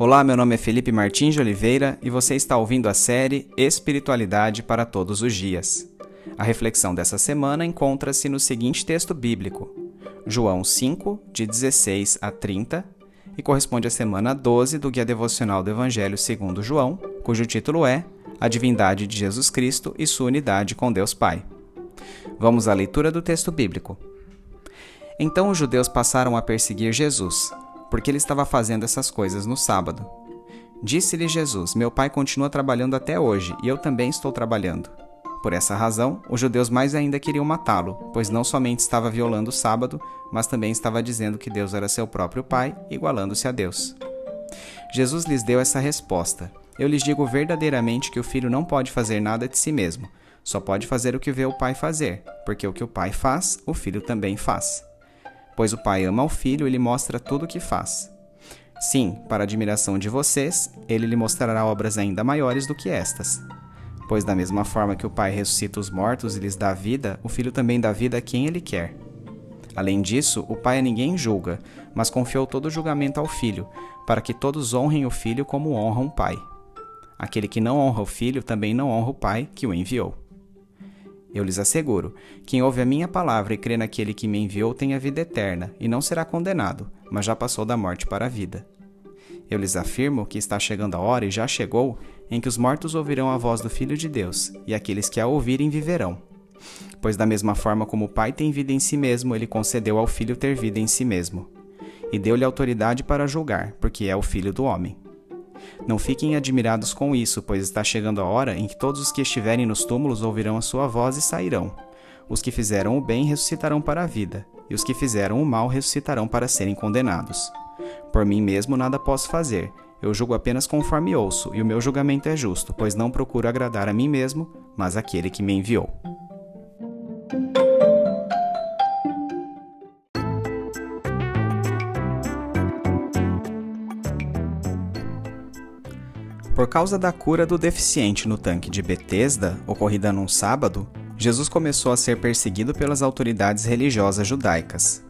Olá, meu nome é Felipe Martins de Oliveira e você está ouvindo a série Espiritualidade para Todos os Dias. A reflexão dessa semana encontra-se no seguinte texto bíblico, João 5, de 16 a 30, e corresponde à semana 12 do Guia Devocional do Evangelho segundo João, cujo título é A Divindade de Jesus Cristo e Sua Unidade com Deus Pai. Vamos à leitura do texto bíblico. Então os judeus passaram a perseguir Jesus, porque ele estava fazendo essas coisas no sábado. Disse-lhe Jesus: Meu pai continua trabalhando até hoje, e eu também estou trabalhando. Por essa razão, os judeus mais ainda queriam matá-lo, pois não somente estava violando o sábado, mas também estava dizendo que Deus era seu próprio pai, igualando-se a Deus. Jesus lhes deu essa resposta: Eu lhes digo verdadeiramente que o filho não pode fazer nada de si mesmo, só pode fazer o que vê o pai fazer, porque o que o pai faz, o filho também faz pois o Pai ama o Filho e lhe mostra tudo o que faz. Sim, para admiração de vocês, ele lhe mostrará obras ainda maiores do que estas. Pois, da mesma forma que o Pai ressuscita os mortos e lhes dá vida, o Filho também dá vida a quem ele quer. Além disso, o Pai a ninguém julga, mas confiou todo o julgamento ao Filho, para que todos honrem o Filho como honram o Pai. Aquele que não honra o Filho também não honra o Pai que o enviou. Eu lhes asseguro: quem ouve a minha palavra e crê naquele que me enviou tem a vida eterna, e não será condenado, mas já passou da morte para a vida. Eu lhes afirmo que está chegando a hora, e já chegou, em que os mortos ouvirão a voz do Filho de Deus, e aqueles que a ouvirem viverão. Pois, da mesma forma como o Pai tem vida em si mesmo, ele concedeu ao Filho ter vida em si mesmo. E deu-lhe autoridade para julgar, porque é o Filho do homem. Não fiquem admirados com isso, pois está chegando a hora em que todos os que estiverem nos túmulos ouvirão a sua voz e sairão. Os que fizeram o bem ressuscitarão para a vida, e os que fizeram o mal ressuscitarão para serem condenados. Por mim mesmo nada posso fazer. Eu julgo apenas conforme ouço, e o meu julgamento é justo, pois não procuro agradar a mim mesmo, mas aquele que me enviou. Por causa da cura do deficiente no tanque de Betesda, ocorrida num sábado, Jesus começou a ser perseguido pelas autoridades religiosas judaicas.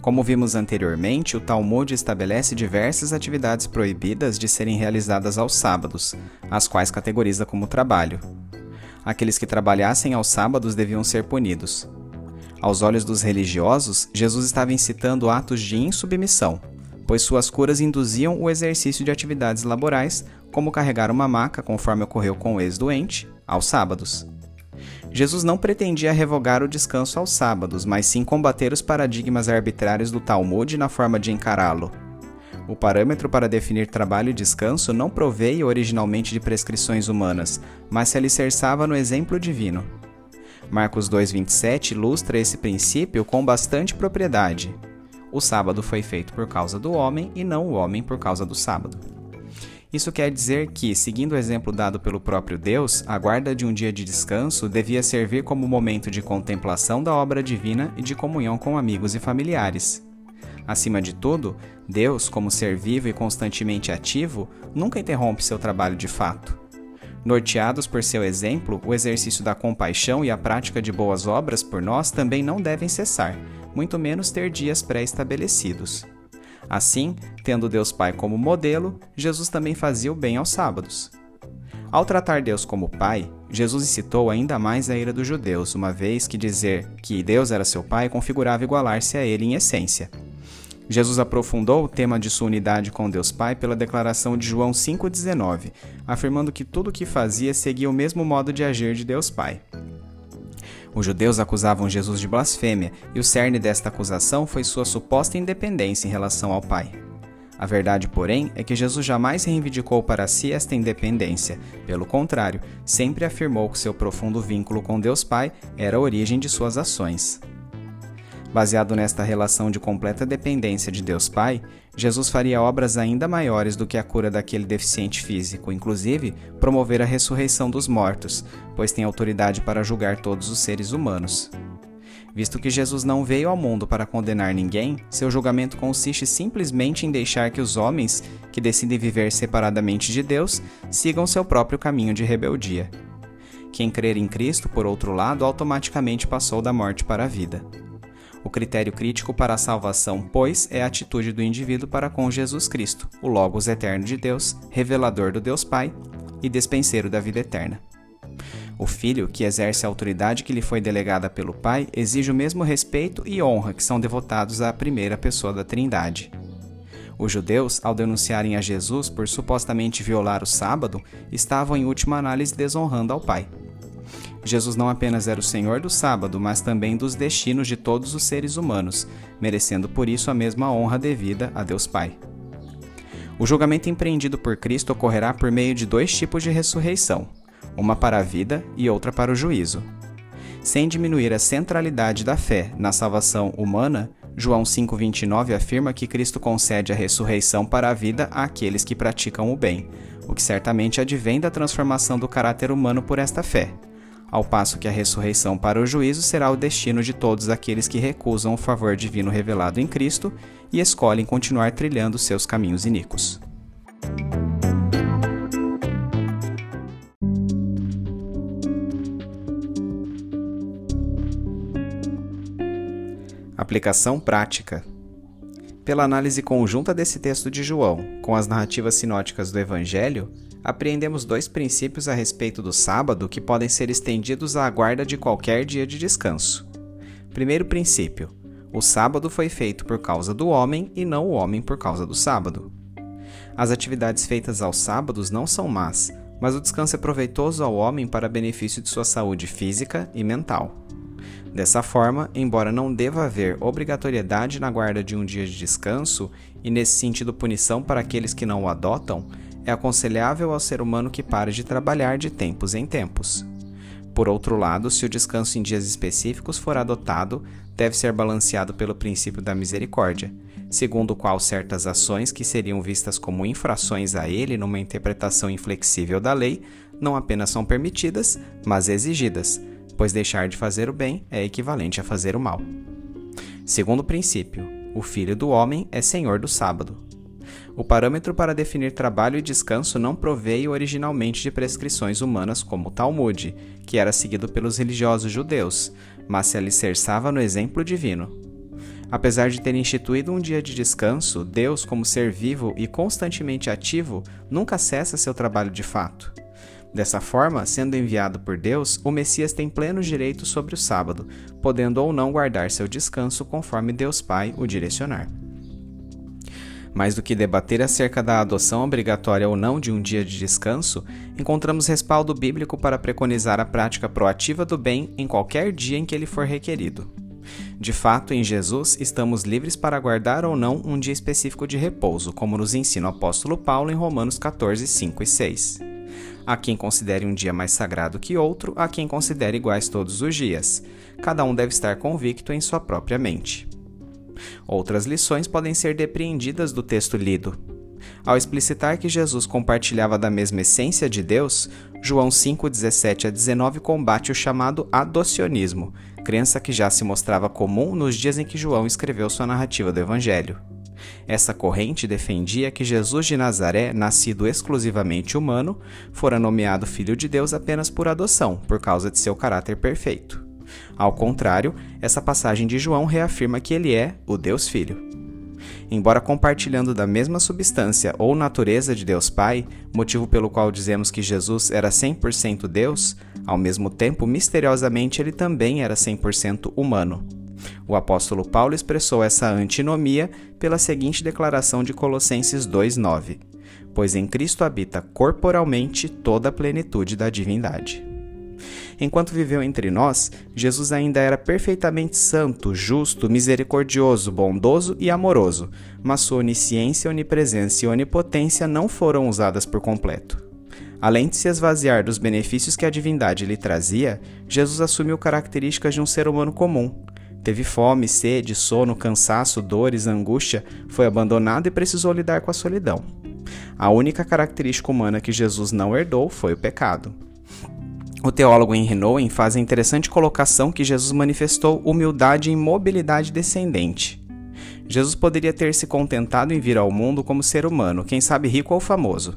Como vimos anteriormente, o Talmud estabelece diversas atividades proibidas de serem realizadas aos sábados, as quais categoriza como trabalho. Aqueles que trabalhassem aos sábados deviam ser punidos. Aos olhos dos religiosos, Jesus estava incitando atos de insubmissão, pois suas curas induziam o exercício de atividades laborais, como carregar uma maca, conforme ocorreu com o ex-doente, aos sábados. Jesus não pretendia revogar o descanso aos sábados, mas sim combater os paradigmas arbitrários do Talmud na forma de encará-lo. O parâmetro para definir trabalho e descanso não proveia originalmente de prescrições humanas, mas se alicerçava no exemplo divino. Marcos 2,27 ilustra esse princípio com bastante propriedade. O sábado foi feito por causa do homem e não o homem por causa do sábado. Isso quer dizer que, seguindo o exemplo dado pelo próprio Deus, a guarda de um dia de descanso devia servir como momento de contemplação da obra divina e de comunhão com amigos e familiares. Acima de tudo, Deus, como ser vivo e constantemente ativo, nunca interrompe seu trabalho de fato. Norteados por seu exemplo, o exercício da compaixão e a prática de boas obras por nós também não devem cessar, muito menos ter dias pré-estabelecidos. Assim, tendo Deus Pai como modelo, Jesus também fazia o bem aos sábados. Ao tratar Deus como Pai, Jesus incitou ainda mais a ira dos judeus, uma vez que dizer que Deus era seu Pai configurava igualar-se a ele em essência. Jesus aprofundou o tema de sua unidade com Deus Pai pela declaração de João 5,19, afirmando que tudo o que fazia seguia o mesmo modo de agir de Deus Pai. Os judeus acusavam Jesus de blasfêmia, e o cerne desta acusação foi sua suposta independência em relação ao Pai. A verdade, porém, é que Jesus jamais reivindicou para si esta independência. Pelo contrário, sempre afirmou que seu profundo vínculo com Deus Pai era a origem de suas ações. Baseado nesta relação de completa dependência de Deus Pai, Jesus faria obras ainda maiores do que a cura daquele deficiente físico, inclusive promover a ressurreição dos mortos, pois tem autoridade para julgar todos os seres humanos. Visto que Jesus não veio ao mundo para condenar ninguém, seu julgamento consiste simplesmente em deixar que os homens, que decidem viver separadamente de Deus, sigam seu próprio caminho de rebeldia. Quem crer em Cristo, por outro lado, automaticamente passou da morte para a vida. O critério crítico para a salvação, pois, é a atitude do indivíduo para com Jesus Cristo, o Logos eterno de Deus, revelador do Deus Pai e despenseiro da vida eterna. O filho, que exerce a autoridade que lhe foi delegada pelo Pai, exige o mesmo respeito e honra que são devotados à primeira pessoa da Trindade. Os judeus, ao denunciarem a Jesus por supostamente violar o sábado, estavam em última análise desonrando ao Pai. Jesus não apenas era o Senhor do sábado, mas também dos destinos de todos os seres humanos, merecendo por isso a mesma honra devida a Deus Pai. O julgamento empreendido por Cristo ocorrerá por meio de dois tipos de ressurreição, uma para a vida e outra para o juízo. Sem diminuir a centralidade da fé na salvação humana, João 5,29 afirma que Cristo concede a ressurreição para a vida àqueles que praticam o bem, o que certamente advém da transformação do caráter humano por esta fé, ao passo que a ressurreição para o juízo será o destino de todos aqueles que recusam o favor divino revelado em Cristo e escolhem continuar trilhando seus caminhos iníquos. Aplicação prática. Pela análise conjunta desse texto de João com as narrativas sinóticas do Evangelho, apreendemos dois princípios a respeito do sábado que podem ser estendidos à guarda de qualquer dia de descanso. Primeiro princípio: o sábado foi feito por causa do homem e não o homem por causa do sábado. As atividades feitas aos sábados não são más, mas o descanso é proveitoso ao homem para benefício de sua saúde física e mental. Dessa forma, embora não deva haver obrigatoriedade na guarda de um dia de descanso, e nesse sentido punição para aqueles que não o adotam, é aconselhável ao ser humano que pare de trabalhar de tempos em tempos. Por outro lado, se o descanso em dias específicos for adotado, deve ser balanceado pelo princípio da misericórdia, segundo o qual certas ações que seriam vistas como infrações a ele numa interpretação inflexível da lei não apenas são permitidas, mas exigidas pois deixar de fazer o bem é equivalente a fazer o mal. Segundo princípio, o Filho do Homem é Senhor do sábado. O parâmetro para definir trabalho e descanso não proveio originalmente de prescrições humanas como o Talmud, que era seguido pelos religiosos judeus, mas se alicerçava no exemplo divino. Apesar de ter instituído um dia de descanso, Deus, como ser vivo e constantemente ativo, nunca cessa seu trabalho de fato. Dessa forma, sendo enviado por Deus, o Messias tem pleno direito sobre o sábado, podendo ou não guardar seu descanso conforme Deus Pai o direcionar. Mais do que debater acerca da adoção obrigatória ou não de um dia de descanso, encontramos respaldo bíblico para preconizar a prática proativa do bem em qualquer dia em que ele for requerido. De fato, em Jesus, estamos livres para guardar ou não um dia específico de repouso, como nos ensina o apóstolo Paulo em Romanos 14, 5 e 6. Há quem considere um dia mais sagrado que outro, há quem considere iguais todos os dias. Cada um deve estar convicto em sua própria mente. Outras lições podem ser depreendidas do texto lido. Ao explicitar que Jesus compartilhava da mesma essência de Deus, João 5:17 a 19 combate o chamado adocionismo, crença que já se mostrava comum nos dias em que João escreveu sua narrativa do Evangelho. Essa corrente defendia que Jesus de Nazaré, nascido exclusivamente humano, fora nomeado Filho de Deus apenas por adoção, por causa de seu caráter perfeito. Ao contrário, essa passagem de João reafirma que ele é o Deus Filho. Embora compartilhando da mesma substância ou natureza de Deus Pai, motivo pelo qual dizemos que Jesus era 100% Deus, ao mesmo tempo, misteriosamente, ele também era 100% humano. O apóstolo Paulo expressou essa antinomia pela seguinte declaração de Colossenses 2:9: Pois em Cristo habita corporalmente toda a plenitude da divindade. Enquanto viveu entre nós, Jesus ainda era perfeitamente santo, justo, misericordioso, bondoso e amoroso, mas sua onisciência, onipresença e onipotência não foram usadas por completo. Além de se esvaziar dos benefícios que a divindade lhe trazia, Jesus assumiu características de um ser humano comum, Teve fome, sede, sono, cansaço, dores, angústia, foi abandonado e precisou lidar com a solidão. A única característica humana que Jesus não herdou foi o pecado. O teólogo Henry Nouwen faz a interessante colocação que Jesus manifestou humildade e mobilidade descendente. Jesus poderia ter se contentado em vir ao mundo como ser humano, quem sabe rico ou famoso.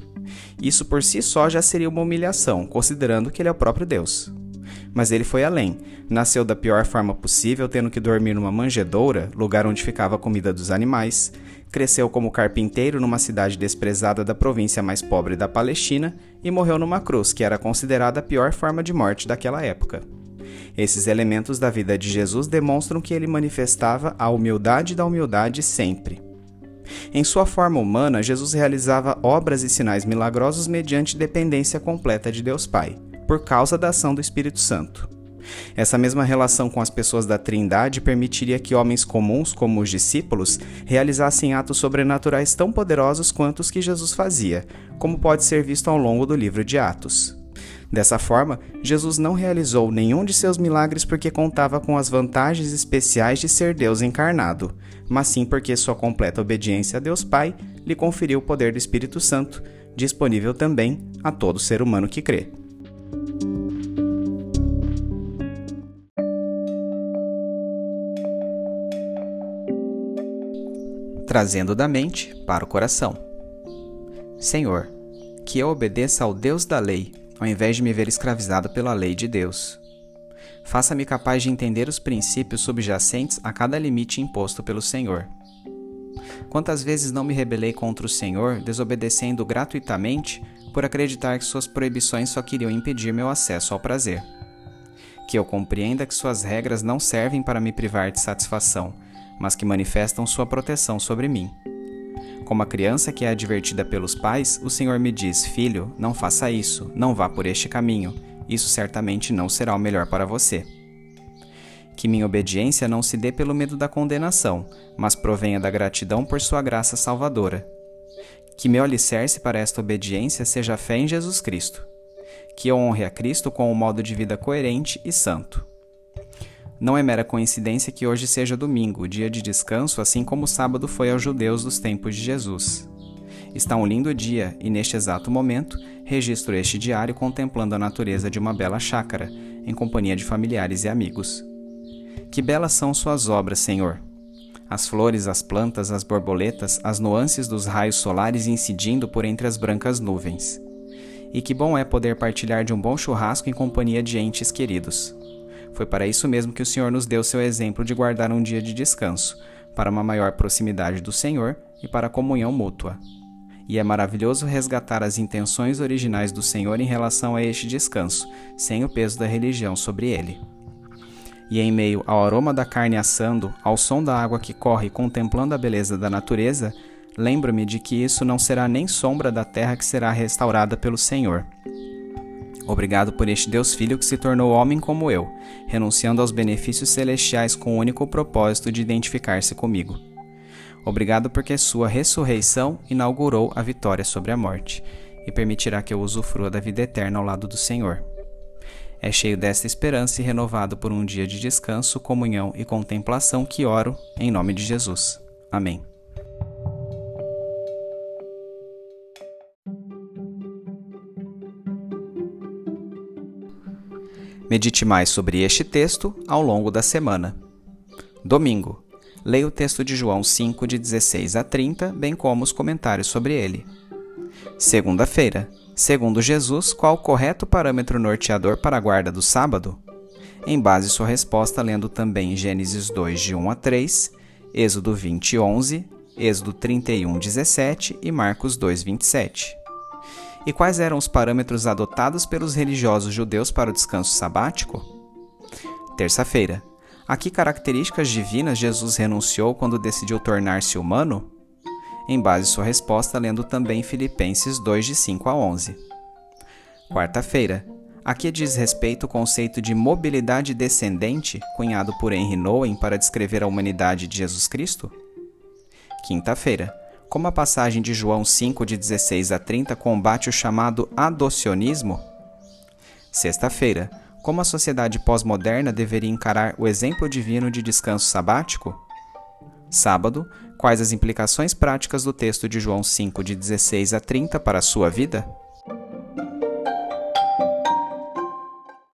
Isso por si só já seria uma humilhação, considerando que ele é o próprio Deus. Mas ele foi além. Nasceu da pior forma possível, tendo que dormir numa manjedoura, lugar onde ficava a comida dos animais. Cresceu como carpinteiro numa cidade desprezada da província mais pobre da Palestina e morreu numa cruz, que era considerada a pior forma de morte daquela época. Esses elementos da vida de Jesus demonstram que ele manifestava a humildade da humildade sempre. Em sua forma humana, Jesus realizava obras e sinais milagrosos mediante dependência completa de Deus Pai por causa da ação do Espírito Santo. Essa mesma relação com as pessoas da Trindade permitiria que homens comuns, como os discípulos, realizassem atos sobrenaturais tão poderosos quanto os que Jesus fazia, como pode ser visto ao longo do livro de Atos. Dessa forma, Jesus não realizou nenhum de seus milagres porque contava com as vantagens especiais de ser Deus encarnado, mas sim porque sua completa obediência a Deus Pai lhe conferiu o poder do Espírito Santo, disponível também a todo ser humano que crê. Trazendo da mente para o coração. Senhor, que eu obedeça ao Deus da lei, ao invés de me ver escravizado pela lei de Deus. Faça-me capaz de entender os princípios subjacentes a cada limite imposto pelo Senhor. Quantas vezes não me rebelei contra o Senhor, desobedecendo gratuitamente por acreditar que suas proibições só queriam impedir meu acesso ao prazer? Que eu compreenda que suas regras não servem para me privar de satisfação, mas que manifestam sua proteção sobre mim. Como a criança que é advertida pelos pais, o Senhor me diz: Filho, não faça isso, não vá por este caminho, isso certamente não será o melhor para você. Que minha obediência não se dê pelo medo da condenação, mas provenha da gratidão por sua graça salvadora. Que meu alicerce para esta obediência seja a fé em Jesus Cristo. Que eu honre a Cristo com um modo de vida coerente e santo. Não é mera coincidência que hoje seja domingo, dia de descanso, assim como o sábado foi aos judeus dos tempos de Jesus. Está um lindo dia e, neste exato momento, registro este diário contemplando a natureza de uma bela chácara, em companhia de familiares e amigos. Que belas são suas obras, Senhor! As flores, as plantas, as borboletas, as nuances dos raios solares incidindo por entre as brancas nuvens. E que bom é poder partilhar de um bom churrasco em companhia de entes queridos. Foi para isso mesmo que o Senhor nos deu seu exemplo de guardar um dia de descanso, para uma maior proximidade do Senhor e para a comunhão mútua. E é maravilhoso resgatar as intenções originais do Senhor em relação a este descanso, sem o peso da religião sobre ele. E em meio ao aroma da carne assando, ao som da água que corre contemplando a beleza da natureza, lembro-me de que isso não será nem sombra da terra que será restaurada pelo Senhor. Obrigado por este Deus Filho que se tornou homem como eu, renunciando aos benefícios celestiais com o único propósito de identificar-se comigo. Obrigado porque sua ressurreição inaugurou a vitória sobre a morte e permitirá que eu usufrua da vida eterna ao lado do Senhor. É cheio desta esperança e renovado por um dia de descanso, comunhão e contemplação que oro em nome de Jesus. Amém. Medite mais sobre este texto ao longo da semana. Domingo. Leia o texto de João 5, de 16 a 30, bem como os comentários sobre ele. Segunda-feira. Segundo Jesus, qual o correto parâmetro norteador para a guarda do sábado? Em base sua resposta lendo também Gênesis 2, de 1 a 3, Êxodo 20, 11, Êxodo 31, 17 e Marcos 2, 27 e quais eram os parâmetros adotados pelos religiosos judeus para o descanso sabático? Terça-feira. A que características divinas Jesus renunciou quando decidiu tornar-se humano? Em base sua resposta, lendo também Filipenses 2, de 5 a 11. Quarta-feira. A que diz respeito o conceito de mobilidade descendente, cunhado por Henry Nouwen para descrever a humanidade de Jesus Cristo? Quinta-feira como a passagem de João 5, de 16 a 30 combate o chamado adocionismo? Sexta-feira, como a sociedade pós-moderna deveria encarar o exemplo divino de descanso sabático? Sábado, quais as implicações práticas do texto de João 5, de 16 a 30 para a sua vida?